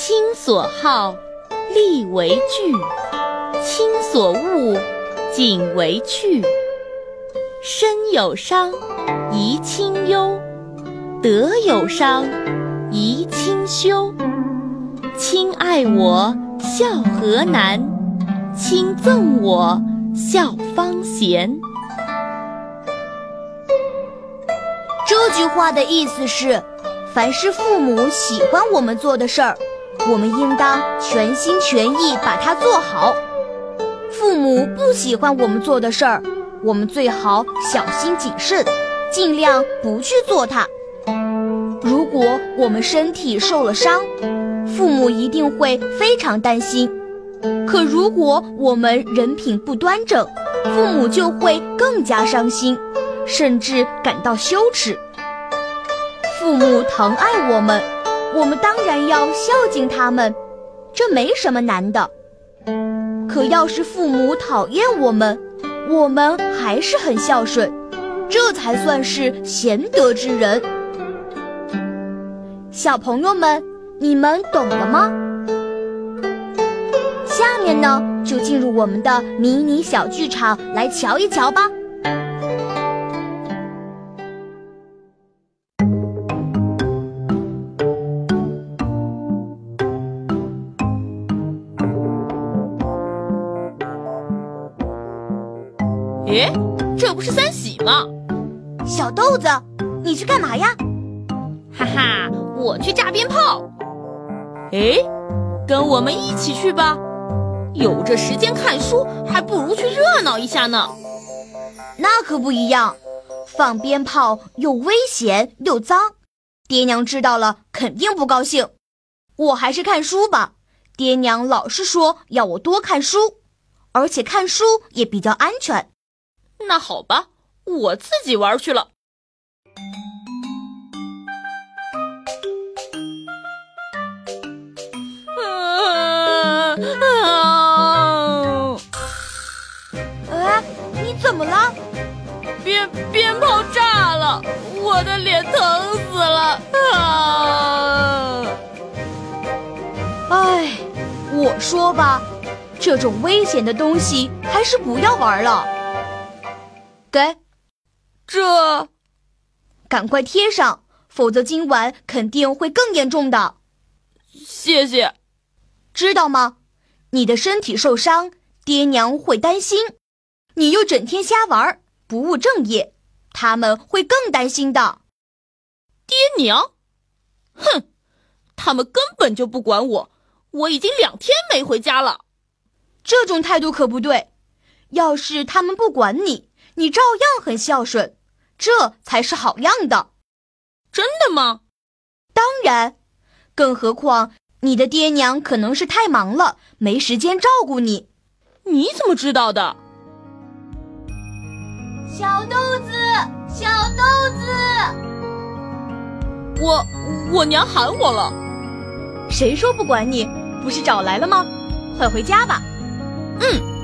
亲所好，力为具；亲所恶，谨为去。身有伤，贻亲忧；德有伤，贻亲羞。亲爱我，孝何难；亲憎我，孝方贤。这句话的意思是，凡是父母喜欢我们做的事儿，我们应当全心全意把它做好；父母不喜欢我们做的事儿，我们最好小心谨慎，尽量不去做它。如果我们身体受了伤，父母一定会非常担心；可如果我们人品不端正，父母就会更加伤心，甚至感到羞耻。父母疼爱我们，我们当然要孝敬他们，这没什么难的。可要是父母讨厌我们，我们还是很孝顺，这才算是贤德之人。小朋友们，你们懂了吗？下面呢，就进入我们的迷你小剧场来瞧一瞧吧。诶，这不是三喜吗？小豆子，你去干嘛呀？哈哈，我去炸鞭炮。诶，跟我们一起去吧。有这时间看书，还不如去热闹一下呢。那可不一样，放鞭炮又危险又脏，爹娘知道了肯定不高兴。我还是看书吧，爹娘老是说要我多看书，而且看书也比较安全。那好吧，我自己玩去了。哎，你怎么了？鞭鞭炮炸了，我的脸疼死了！啊！哎，我说吧，这种危险的东西还是不要玩了。给，这，赶快贴上，否则今晚肯定会更严重的。谢谢。知道吗？你的身体受伤，爹娘会担心；你又整天瞎玩，不务正业，他们会更担心的。爹娘，哼，他们根本就不管我。我已经两天没回家了。这种态度可不对。要是他们不管你，你照样很孝顺，这才是好样的。真的吗？当然。更何况你的爹娘可能是太忙了，没时间照顾你。你怎么知道的？小豆子，小豆子，我我娘喊我了。谁说不管你？不是找来了吗？快回家吧。嗯。